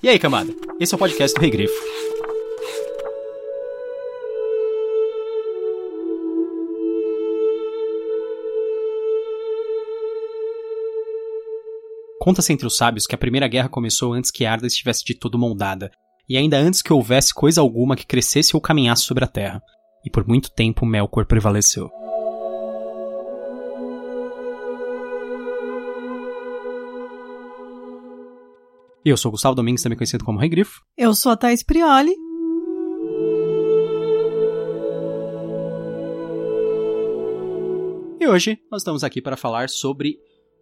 E aí, camada? Esse é o podcast do Regrifo. Conta-se entre os sábios que a Primeira Guerra começou antes que Arda estivesse de todo moldada, e ainda antes que houvesse coisa alguma que crescesse ou caminhasse sobre a terra. E por muito tempo Melkor prevaleceu. Eu sou o Gustavo Domingues, também conhecido como Rei Grifo. Eu sou a Thaís Prioli. E hoje nós estamos aqui para falar sobre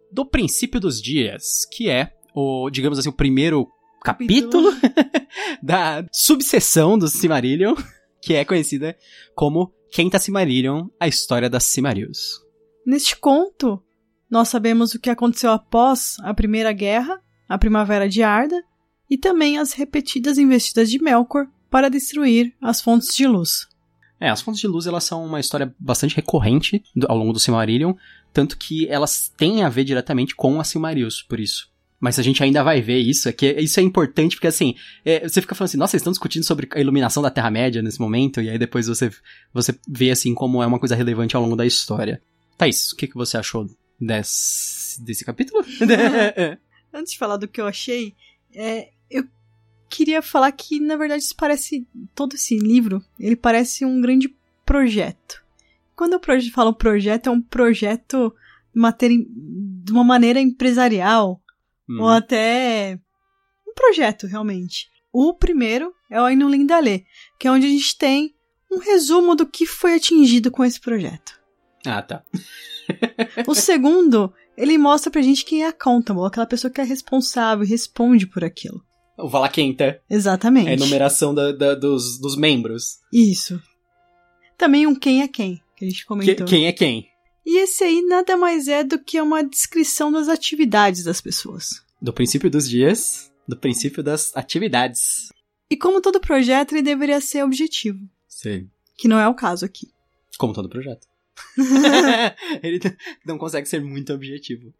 Do Princípio dos Dias, que é o, digamos assim, o primeiro capítulo, da subseção do Silmarillion, que é conhecida como Quenta Silmarillion, a história das Silmarils. Neste conto, nós sabemos o que aconteceu após a Primeira Guerra, a Primavera de Arda, e também as repetidas investidas de Melkor para destruir as fontes de luz. É, as fontes de luz elas são uma história bastante recorrente ao longo do Silmarillion, tanto que elas têm a ver diretamente com as Silmarils, por isso. Mas a gente ainda vai ver isso, é que isso é importante, porque assim, é, você fica falando assim, nossa, eles estão discutindo sobre a iluminação da Terra-média nesse momento, e aí depois você, você vê assim como é uma coisa relevante ao longo da história. Thaís, o que, que você achou desse, desse capítulo? Antes de falar do que eu achei, é, eu queria falar que, na verdade, isso parece. Todo esse livro, ele parece um grande projeto. Quando eu falo projeto, é um projeto de uma maneira empresarial, hum. ou até um projeto, realmente. O primeiro é o Ainulin Lindalê, que é onde a gente tem um resumo do que foi atingido com esse projeto. Ah, tá. o segundo, ele mostra pra gente quem é accountable, aquela pessoa que é responsável e responde por aquilo. O Valaquenta. Exatamente. É a enumeração da, da, dos, dos membros. Isso. Também um quem é quem, que a gente comentou. Que, quem é quem. E esse aí nada mais é do que uma descrição das atividades das pessoas. Do princípio dos dias, do princípio das atividades. E como todo projeto, ele deveria ser objetivo. Sim. Que não é o caso aqui. Como todo projeto. ele não consegue ser muito objetivo.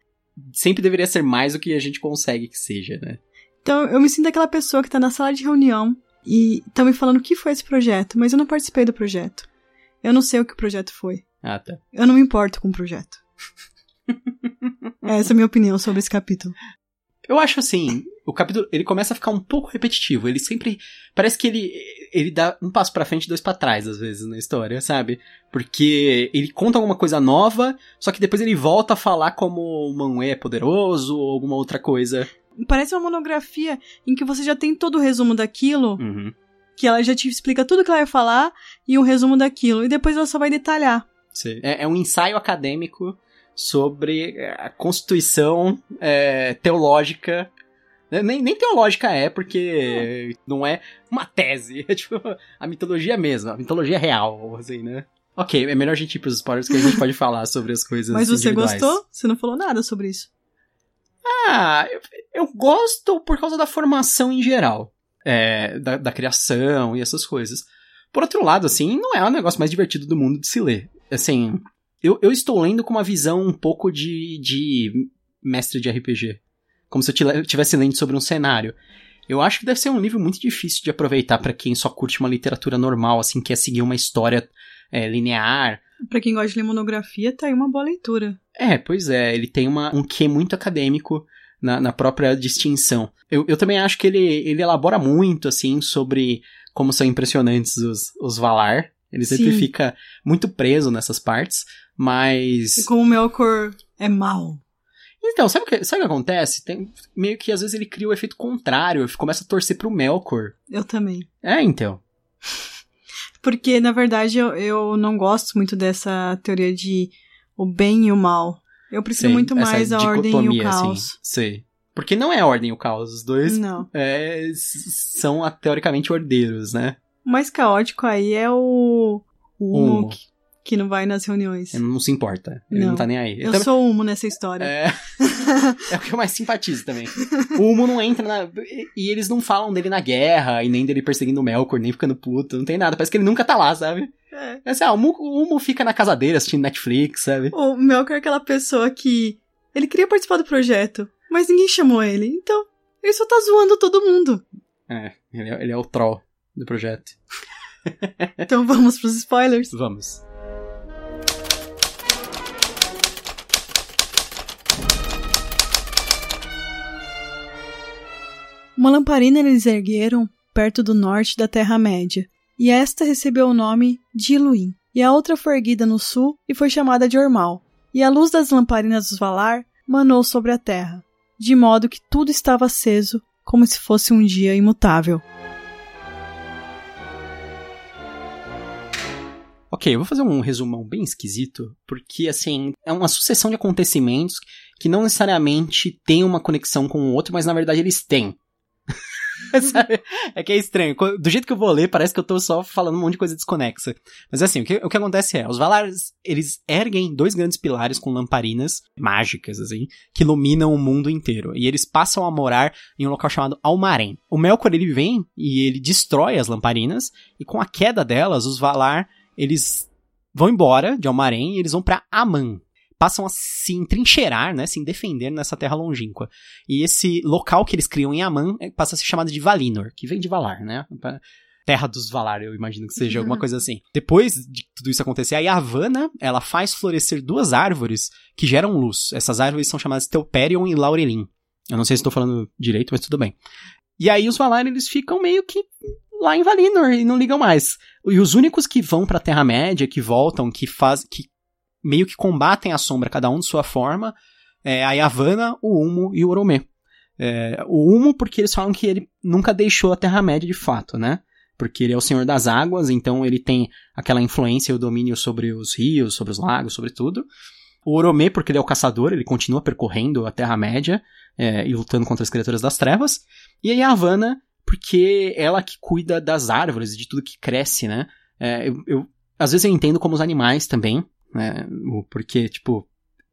Sempre deveria ser mais do que a gente consegue que seja, né? Então, eu me sinto aquela pessoa que tá na sala de reunião e estão me falando o que foi esse projeto, mas eu não participei do projeto. Eu não sei o que o projeto foi. Ah, tá. Eu não me importo com o projeto. Essa é a minha opinião sobre esse capítulo. Eu acho assim, o capítulo ele começa a ficar um pouco repetitivo. Ele sempre parece que ele ele dá um passo para frente, e dois para trás às vezes na história, sabe? Porque ele conta alguma coisa nova, só que depois ele volta a falar como o Manwë é poderoso ou alguma outra coisa. Parece uma monografia em que você já tem todo o resumo daquilo. Uhum. Que ela já te explica tudo que ela vai falar e um resumo daquilo. E depois ela só vai detalhar. Sim. É, é um ensaio acadêmico sobre a constituição é, teológica. Né, nem, nem teológica é, porque não é uma tese. É tipo a mitologia mesmo, a mitologia real, assim, né? Ok, é melhor a gente ir pros spoilers que a gente pode falar sobre as coisas Mas você gostou? Você não falou nada sobre isso. Ah, eu, eu gosto por causa da formação em geral. É, da, da criação e essas coisas. Por outro lado, assim, não é o negócio mais divertido do mundo de se ler. Assim, eu, eu estou lendo com uma visão um pouco de, de mestre de RPG. Como se eu estivesse lendo sobre um cenário. Eu acho que deve ser um livro muito difícil de aproveitar para quem só curte uma literatura normal, assim, quer seguir uma história é, linear. Para quem gosta de ler monografia, tá aí uma boa leitura. É, pois é, ele tem uma, um quê muito acadêmico na, na própria distinção. Eu, eu também acho que ele, ele elabora muito, assim, sobre como são impressionantes os, os Valar. Ele sempre Sim. fica muito preso nessas partes, mas. E como o Melkor é mal. Então, sabe o que, sabe o que acontece? Tem, meio que às vezes ele cria o efeito contrário, começa a torcer pro Melkor. Eu também. É, então. Porque, na verdade, eu, eu não gosto muito dessa teoria de o bem e o mal. Eu prefiro muito mais a ordem e o assim. caos. Assim, sei. Porque não é a ordem e o caos. Os dois não. É, são teoricamente ordeiros, né? O mais caótico aí é o. O que, não vai nas reuniões. Ele não se importa. Ele não, não tá nem aí. Eu, eu sou o Humo nessa história. É. é o que eu mais simpatizo também. O Humo não entra na. E eles não falam dele na guerra, e nem dele perseguindo o Melkor, nem ficando puto, não tem nada. Parece que ele nunca tá lá, sabe? É. é assim, ah, o Humo fica na casa dele assistindo Netflix, sabe? O Melkor é aquela pessoa que. Ele queria participar do projeto, mas ninguém chamou ele. Então, ele só tá zoando todo mundo. É, ele é, ele é o troll do projeto. Então vamos pros spoilers. Vamos. Uma lamparina eles ergueram perto do norte da Terra-média, e esta recebeu o nome de Iluin, e a outra foi erguida no sul e foi chamada de Ormal. E a luz das lamparinas dos Valar manou sobre a terra, de modo que tudo estava aceso como se fosse um dia imutável. Ok, eu vou fazer um resumão bem esquisito, porque assim, é uma sucessão de acontecimentos que não necessariamente tem uma conexão com o outro, mas na verdade eles têm. É que é estranho. Do jeito que eu vou ler, parece que eu tô só falando um monte de coisa desconexa. Mas assim, o que, o que acontece é, os Valares, eles erguem dois grandes pilares com lamparinas mágicas, assim, que iluminam o mundo inteiro. E eles passam a morar em um local chamado Almarém. O Melkor, ele vem e ele destrói as lamparinas, e com a queda delas, os Valar, eles vão embora de Almarém e eles vão para Aman, passam a se entrincheirar, né, se defender nessa terra longínqua. E esse local que eles criam em Aman é, passa a ser chamado de Valinor, que vem de Valar, né? Terra dos Valar, eu imagino que seja alguma coisa assim. Depois de tudo isso acontecer, a Yavanna, ela faz florescer duas árvores que geram luz. Essas árvores são chamadas Telperion e Laurelin. Eu não sei se estou falando direito, mas tudo bem. E aí os Valar, eles ficam meio que lá em Valinor e não ligam mais. E os únicos que vão pra Terra-média, que voltam, que faz, que meio que combatem a sombra, cada um de sua forma, é a Yavanna, o Humo e o Oromê. É, o Humo porque eles falam que ele nunca deixou a Terra-média de fato, né? Porque ele é o senhor das águas, então ele tem aquela influência e o domínio sobre os rios, sobre os lagos, sobre tudo. O Oromê, porque ele é o caçador, ele continua percorrendo a Terra-média é, e lutando contra as criaturas das trevas. E a Yavanna, porque ela que cuida das árvores, de tudo que cresce, né? É, eu, eu, às vezes eu entendo como os animais também, né? Porque, tipo,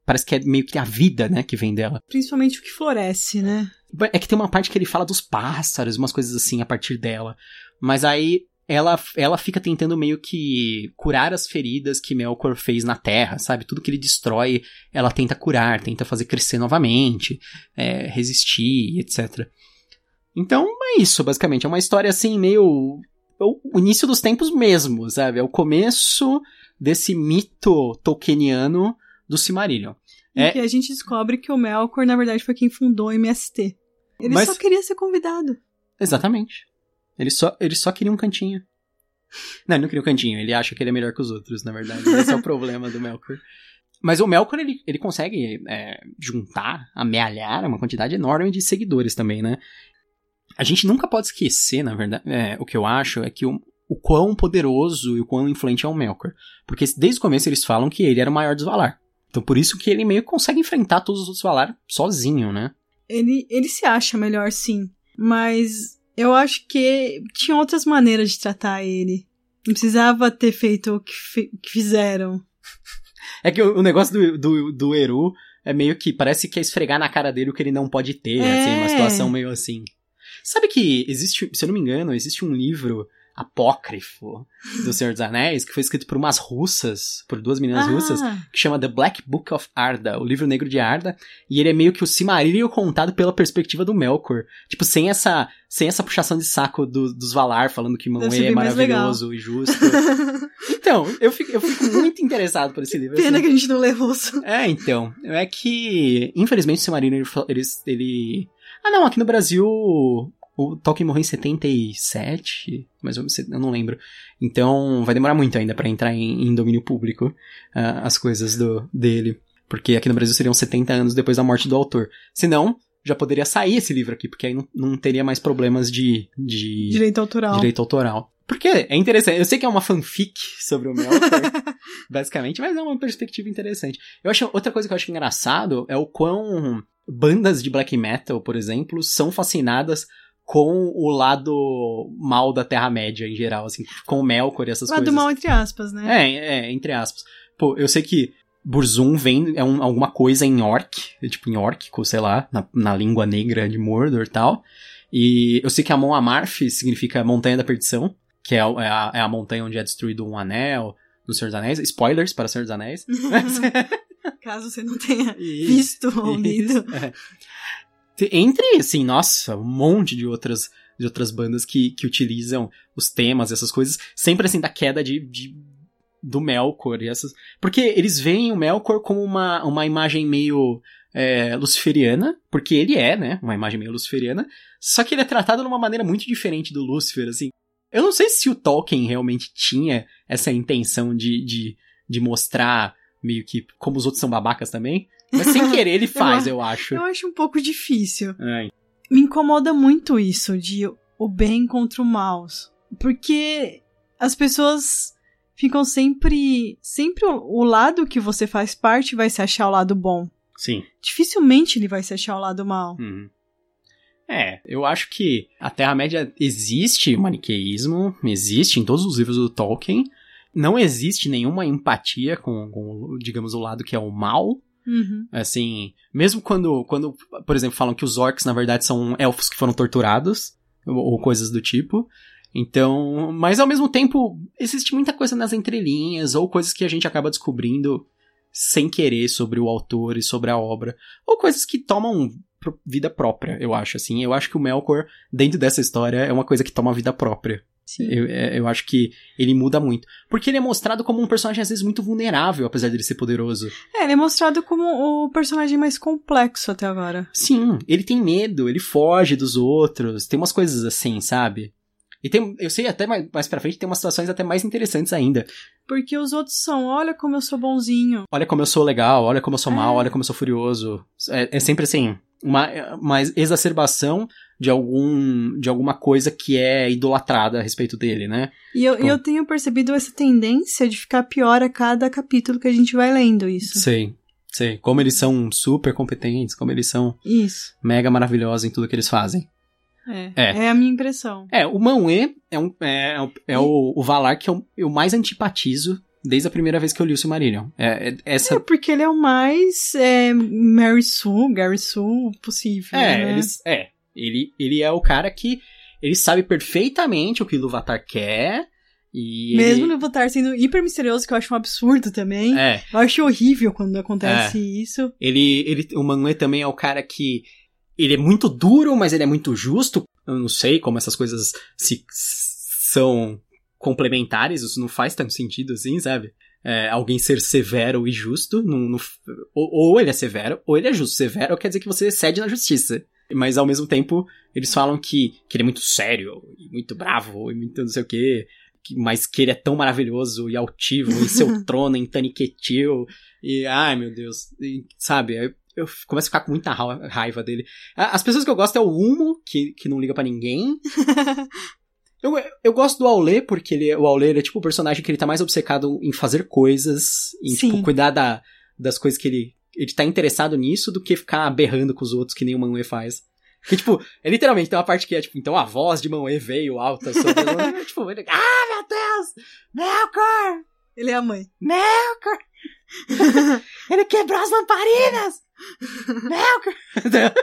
parece que é meio que a vida, né, que vem dela. Principalmente o que floresce, né? É que tem uma parte que ele fala dos pássaros, umas coisas assim a partir dela. Mas aí ela, ela fica tentando meio que curar as feridas que Melkor fez na Terra, sabe? Tudo que ele destrói, ela tenta curar, tenta fazer crescer novamente, é, resistir, etc. Então é isso, basicamente. É uma história assim, meio. O início dos tempos mesmo, sabe? É o começo desse mito tolkieniano do Silmarillion. É que a gente descobre que o Melkor, na verdade, foi quem fundou o MST. Ele Mas... só queria ser convidado. Exatamente. Ele só, ele só queria um cantinho. Não, ele não queria um cantinho. Ele acha que ele é melhor que os outros, na verdade. Esse é o problema do Melkor. Mas o Melkor, ele, ele consegue é, juntar, amealhar uma quantidade enorme de seguidores também, né? A gente nunca pode esquecer, na verdade, é, o que eu acho é que o, o quão poderoso e o quão influente é o Melkor. Porque desde o começo eles falam que ele era o maior dos Valar. Então por isso que ele meio que consegue enfrentar todos os outros Valar sozinho, né? Ele, ele se acha melhor, sim. Mas eu acho que tinha outras maneiras de tratar ele. Não precisava ter feito o que, que fizeram. É que o, o negócio do, do, do Eru é meio que parece que é esfregar na cara dele o que ele não pode ter, é. assim, uma situação meio assim. Sabe que existe, se eu não me engano, existe um livro apócrifo do Senhor dos Anéis, que foi escrito por umas russas, por duas meninas ah. russas, que chama The Black Book of Arda, o livro negro de Arda, e ele é meio que o Silmarillion contado pela perspectiva do Melkor. Tipo, sem essa, sem essa puxação de saco do, dos Valar falando que Manwë é maravilhoso e justo. então, eu fico, eu fico muito interessado por esse livro. Pena assim. que a gente não lê russo. É, então. É que, infelizmente, o Silmarillion, ele, ele ah, não, aqui no Brasil o Tolkien morreu em 77, mas eu, não lembro. Então vai demorar muito ainda para entrar em, em, domínio público uh, as coisas do, dele. Porque aqui no Brasil seriam 70 anos depois da morte do autor. Senão, já poderia sair esse livro aqui, porque aí não, não teria mais problemas de, de. Direito autoral. Direito autoral. Porque é interessante. Eu sei que é uma fanfic sobre o Melkor, basicamente, mas é uma perspectiva interessante. Eu acho outra coisa que eu acho engraçado é o quão bandas de black metal, por exemplo, são fascinadas com o lado mal da Terra-média em geral, assim, com o Melkor e essas lado coisas. Lado mal entre aspas, né? É, é, entre aspas. Pô, eu sei que Burzum vem, é um, alguma coisa em orc, tipo em orc, sei lá, na, na língua negra de Mordor e tal. E eu sei que a Mon Amarth significa Montanha da Perdição, que é, é, a, é a montanha onde é destruído um anel no Senhor dos Anéis. Spoilers para Senhor dos Anéis. Caso você não tenha isso, visto ou lido. É. Entre, assim, nossa, um monte de outras de outras bandas que, que utilizam os temas, essas coisas, sempre assim da queda de, de do Melkor e essas. Porque eles veem o Melkor como uma, uma imagem meio é, luciferiana, porque ele é, né? Uma imagem meio luciferiana. Só que ele é tratado de uma maneira muito diferente do Lúcifer, assim. Eu não sei se o Tolkien realmente tinha essa intenção de, de, de mostrar meio que como os outros são babacas também. Mas sem querer ele faz, eu, eu acho. Eu acho um pouco difícil. É. Me incomoda muito isso de o bem contra o mal. Porque as pessoas ficam sempre. Sempre o, o, lado que você faz parte vai se achar o lado bom. Sim. Dificilmente ele vai se achar o lado mal. Uhum. É, eu acho que a Terra-média existe maniqueísmo, existe em todos os livros do Tolkien. Não existe nenhuma empatia com, com digamos, o lado que é o mal. Uhum. Assim, mesmo quando, quando, por exemplo, falam que os orcs, na verdade, são elfos que foram torturados, ou, ou coisas do tipo. Então, mas ao mesmo tempo, existe muita coisa nas entrelinhas, ou coisas que a gente acaba descobrindo sem querer sobre o autor e sobre a obra, ou coisas que tomam vida própria, eu acho, assim. Eu acho que o Melkor, dentro dessa história, é uma coisa que toma vida própria. Sim. Eu, é, eu acho que ele muda muito. Porque ele é mostrado como um personagem, às vezes, muito vulnerável, apesar dele ser poderoso. É, ele é mostrado como o personagem mais complexo até agora. Sim, ele tem medo, ele foge dos outros, tem umas coisas assim, sabe? E tem, eu sei até mais, mais pra frente tem umas situações até mais interessantes ainda. Porque os outros são, olha como eu sou bonzinho. Olha como eu sou legal, olha como eu sou é. mal, olha como eu sou furioso. É, é sempre assim, uma, uma exacerbação de algum de alguma coisa que é idolatrada a respeito dele, né? E eu, tipo... eu tenho percebido essa tendência de ficar pior a cada capítulo que a gente vai lendo isso. Sei. Sei. Como eles são super competentes, como eles são isso. mega maravilhosos em tudo que eles fazem. É, é. é a minha impressão. É, o Manwë é, um, é, é, é o, o Valar que eu, eu mais antipatizo desde a primeira vez que eu li o Silmarillion. É, é, essa... é porque ele é o mais é, Mary Sue, Gary Sue possível. É, né? eles, é. Ele, ele é o cara que ele sabe perfeitamente o que o Ilúvatar quer. E Mesmo ele... o Ilúvatar sendo hiper misterioso, que eu acho um absurdo também. É. Eu acho horrível quando acontece é. isso. Ele, ele, o Manwë também é o cara que ele é muito duro, mas ele é muito justo. Eu não sei como essas coisas se são complementares, isso não faz tanto sentido assim, sabe? É, alguém ser severo e justo, ou, ou, ele é severo, ou ele é justo. Severo quer dizer que você cede na justiça. Mas ao mesmo tempo, eles falam que, que ele é muito sério, e muito bravo, e muito não sei o quê, mas que ele é tão maravilhoso e altivo, e seu trono em Taniquetil, e ai meu Deus, e, sabe? eu começo a ficar com muita raiva dele. As pessoas que eu gosto é o Humo, que, que não liga para ninguém. eu, eu gosto do Aulê, porque ele, o Aulê ele é tipo o personagem que ele tá mais obcecado em fazer coisas, em tipo, cuidar da, das coisas que ele. Ele tá interessado nisso do que ficar berrando com os outros que nem o Manwë faz. Que, tipo, é literalmente tem uma parte que é, tipo, então a voz de Manwë veio alta sobre tipo, ele, ah, meu Deus! Melkor! Ele é a mãe. Melkor! ele quebrou as lamparinas! Melkor!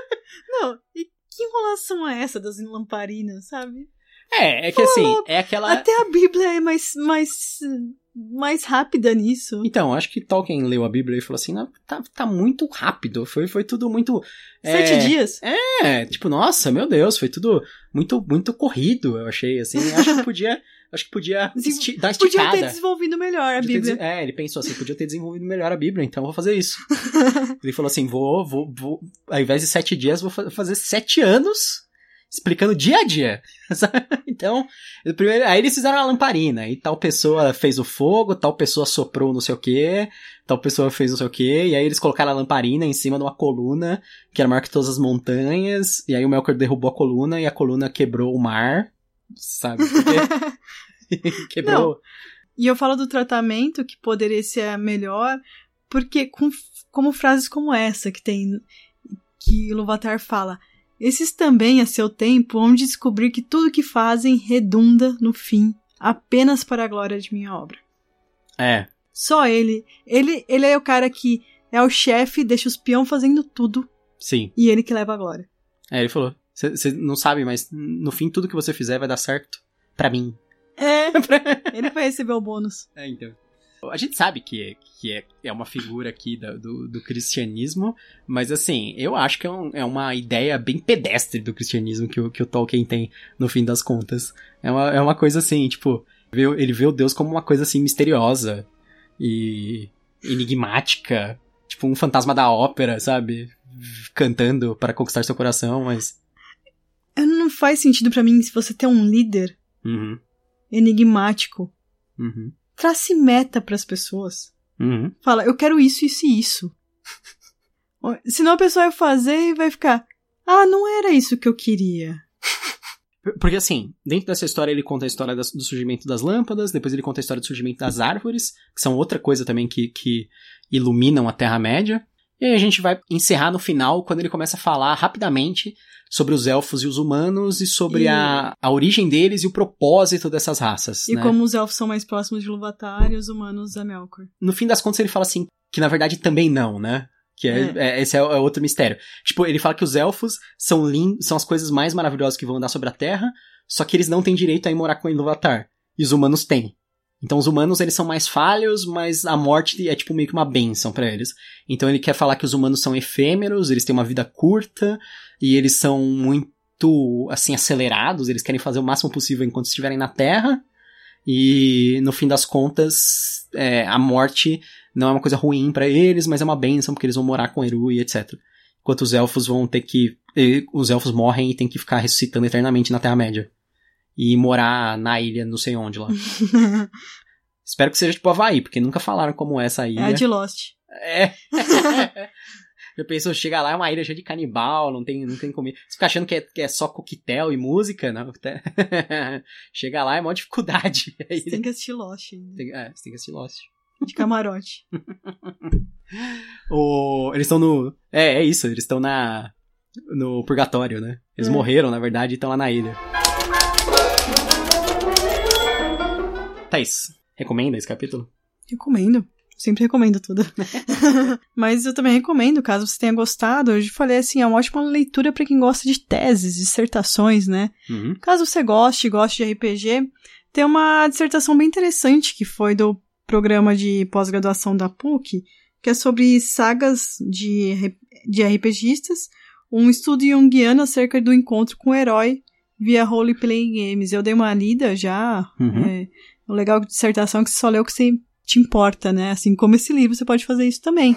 Não, e que enrolação é essa das lamparinas, sabe? É, é que assim, é aquela. Até a Bíblia é mais, mais, mais rápida nisso. Então, acho que Tolkien leu a Bíblia e falou assim: tá, tá muito rápido. Foi, foi tudo muito. Sete é, dias? É, tipo, nossa, meu Deus, foi tudo muito, muito corrido, eu achei, assim. Acho que podia. Acho que podia esti dar esticada. Podia ter desenvolvido melhor a podia Bíblia. É, ele pensou assim, podia ter desenvolvido melhor a Bíblia, então vou fazer isso. ele falou assim, vou, vou, vou, ao invés de sete dias, vou fazer sete anos explicando dia a dia. então, primeiro, aí eles fizeram a lamparina, e tal pessoa fez o fogo, tal pessoa soprou não sei o que, tal pessoa fez não sei o que, e aí eles colocaram a lamparina em cima de uma coluna, que era maior que todas as montanhas, e aí o Melkor derrubou a coluna, e a coluna quebrou o mar, sabe? quebrou. Não. E eu falo do tratamento que poderia ser melhor, porque com, como frases como essa que tem, que Luvatar fala, esses também, a seu tempo, de descobrir que tudo que fazem redunda, no fim, apenas para a glória de minha obra. É. Só ele. Ele, ele é o cara que é o chefe, deixa os peão fazendo tudo. Sim. E ele que leva a glória. É, ele falou. Você não sabe, mas no fim tudo que você fizer vai dar certo para mim. É. ele vai receber o bônus. É, então. A gente sabe que, é, que é, é uma figura aqui do, do, do cristianismo, mas assim, eu acho que é, um, é, uma ideia bem pedestre do cristianismo que o, que o Tolkien tem, no fim das contas. É uma, é uma coisa assim, tipo, ele vê o Deus como uma coisa assim misteriosa e enigmática, tipo um fantasma da ópera, sabe? Cantando para conquistar seu coração, mas. Não faz sentido para mim se você tem um líder uhum. enigmático. Uhum. Trace meta para as pessoas. Uhum. Fala, eu quero isso, isso e isso. Senão a pessoa vai fazer e vai ficar. Ah, não era isso que eu queria. Porque assim, dentro dessa história ele conta a história do surgimento das lâmpadas, depois ele conta a história do surgimento das árvores, que são outra coisa também que, que iluminam a Terra-média. E aí a gente vai encerrar no final, quando ele começa a falar rapidamente sobre os elfos e os humanos e sobre e... A, a origem deles e o propósito dessas raças. E né? como os elfos são mais próximos de Luvatar e os humanos a Melkor. No fim das contas ele fala assim, que na verdade também não, né? Que é, é. É, esse é, é, outro mistério. Tipo, ele fala que os elfos são lindos, são as coisas mais maravilhosas que vão andar sobre a Terra, só que eles não têm direito a ir morar com Ilúvatar. E os humanos têm. Então os humanos eles são mais falhos, mas a morte é tipo meio que uma benção para eles. Então ele quer falar que os humanos são efêmeros, eles têm uma vida curta e eles são muito assim acelerados, eles querem fazer o máximo possível enquanto estiverem na Terra. E no fim das contas, é, a morte não é uma coisa ruim para eles, mas é uma benção porque eles vão morar com Eru e etc. Enquanto os elfos vão ter que. Os elfos morrem e tem que ficar ressuscitando eternamente na Terra-média. E morar na ilha, não sei onde lá. Espero que seja tipo Havaí, porque nunca falaram como é essa ilha. É de Lost. É. Eu penso, chega lá, é uma ilha cheia de canibal, não tem, não tem comida. Você fica achando que é, que é só coquetel e música, não? chega lá, é uma dificuldade. Você tem que assistir Lost. Tem, é, você tem que assistir Lost. De camarote. o, eles estão no. É, é isso, eles estão na. No purgatório, né? Eles é. morreram, na verdade, e estão lá na ilha. Thaís, recomenda esse capítulo? Recomendo. Sempre recomendo tudo. Mas eu também recomendo, caso você tenha gostado. Eu falei assim, é uma ótima leitura para quem gosta de teses, dissertações, né? Uhum. Caso você goste, goste de RPG, tem uma dissertação bem interessante que foi do programa de pós-graduação da PUC, que é sobre sagas de, de RPGistas, um estudo junguiano acerca do encontro com o herói via role-playing games. Eu dei uma lida já. Uhum. É, o legal de dissertação é que você só lê o que você te importa, né? Assim como esse livro, você pode fazer isso também.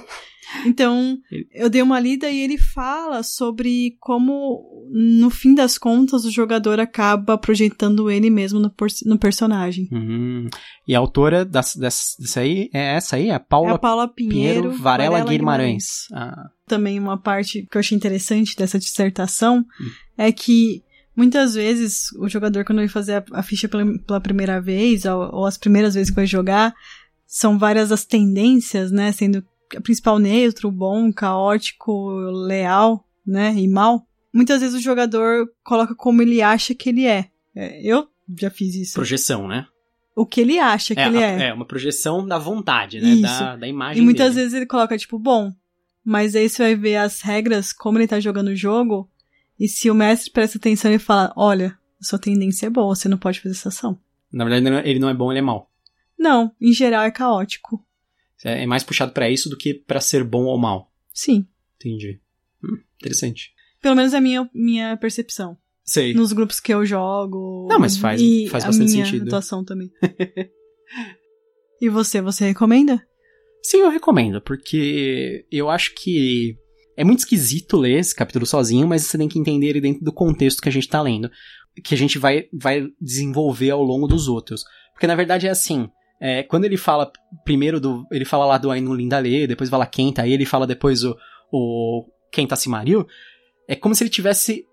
Então, eu dei uma lida e ele fala sobre como, no fim das contas, o jogador acaba projetando ele mesmo no, no personagem. Uhum. E a autora dessa, dessa aí é essa aí? É a Paula, é a Paula Pinheiro, Pinheiro Varela, Varela Guimarães. Ah. Também uma parte que eu achei interessante dessa dissertação hum. é que muitas vezes o jogador, quando vai fazer a, a ficha pela, pela, primeira vez, ou, ou as primeiras vezes que vai jogar, são várias as tendências, né? Sendo a principal neutro, bom, caótico, leal, né? E mal. Muitas vezes o jogador coloca como ele acha que ele é. é eu já fiz isso. Projeção, né? O que ele acha que é, ele é. É, uma projeção da vontade, né? Da, da imagem. E muitas dele. vezes ele coloca, tipo, bom, mas aí você vai ver as regras, como ele tá jogando o jogo, e se o mestre presta atenção e fala, olha, sua tendência é boa, você não pode fazer essa ação. Na verdade, ele não é bom, ele é mal. Não, em geral é caótico. É, é mais puxado para isso do que para ser bom ou mal. Sim. Entendi. Hum, interessante. Pelo menos é a minha, minha percepção. Sei. Nos grupos que eu jogo. Não, mas faz, e faz bastante a minha sentido. atuação também. e você, você recomenda? Sim, eu recomendo, porque eu acho que é muito esquisito ler esse capítulo sozinho, mas você tem que entender ele dentro do contexto que a gente tá lendo. Que a gente vai, vai desenvolver ao longo dos outros. Porque na verdade é assim. É, quando ele fala primeiro do. Ele fala lá do Ainun Lindale, depois fala Kenta, aí ele fala depois o, o Kenta Simariu. É como se ele tivesse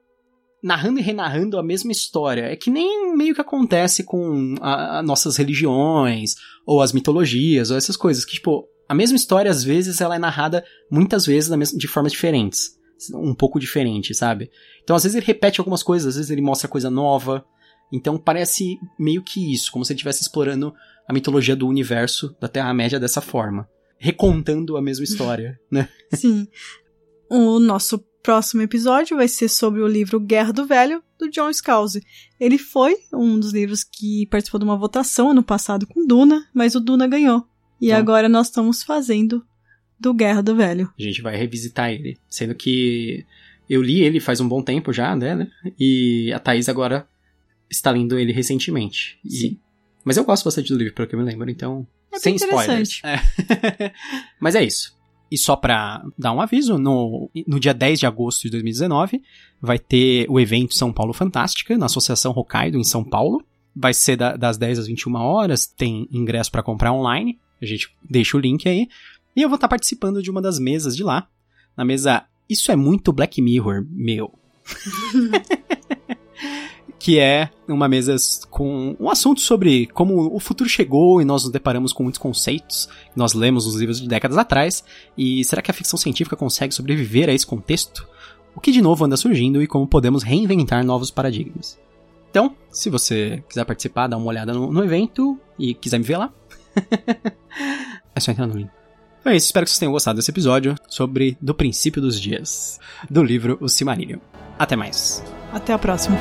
narrando e renarrando a mesma história. É que nem meio que acontece com a, a nossas religiões, ou as mitologias, ou essas coisas. Que, tipo, a mesma história, às vezes, ela é narrada muitas vezes de formas diferentes. Um pouco diferente, sabe? Então, às vezes, ele repete algumas coisas, às vezes ele mostra coisa nova. Então, parece meio que isso, como se ele estivesse explorando a mitologia do universo da Terra-média dessa forma. Recontando a mesma história, né? Sim. O nosso próximo episódio vai ser sobre o livro Guerra do Velho, do John Scalzi. Ele foi um dos livros que participou de uma votação ano passado com Duna, mas o Duna ganhou. E Então- agora nós estamos fazendo do Guerra do Velho. A gente vai revisitar ele. Sendo que eu li ele faz um bom tempo já, né? né? E a Thaís agora está lendo ele recentemente. E- Sim. Mas eu gosto bastante do livro, pelo que eu me lembro, então. É sem spoilers. É. Mas é isso. E só pra dar um aviso, no, no dia 10 de agosto de 2019, vai ter o evento São Paulo Fantástica, na Associação Hokkaido, em São Paulo. Vai ser da- das 10 às 21 horas, tem ingresso pra comprar online. A gente deixa o link aí. E eu vou estar participando de uma das mesas de lá. Na mesa Isso é muito Black Mirror, meu. que é uma mesa com um assunto sobre como o futuro chegou e nós nos deparamos com muitos conceitos que nós lemos nos livros de décadas atrás. E será que a ficção científica consegue sobreviver a esse contexto? O que de novo anda surgindo e como podemos reinventar novos paradigmas? Então, se você quiser participar, dá uma olhada no, no evento e quiser me ver lá, é só entrar no link. Então é isso, espero que vocês tenham gostado desse episódio sobre Do Princípio dos Dias, do livro O Silmarillion. Até mais. Até a próxima.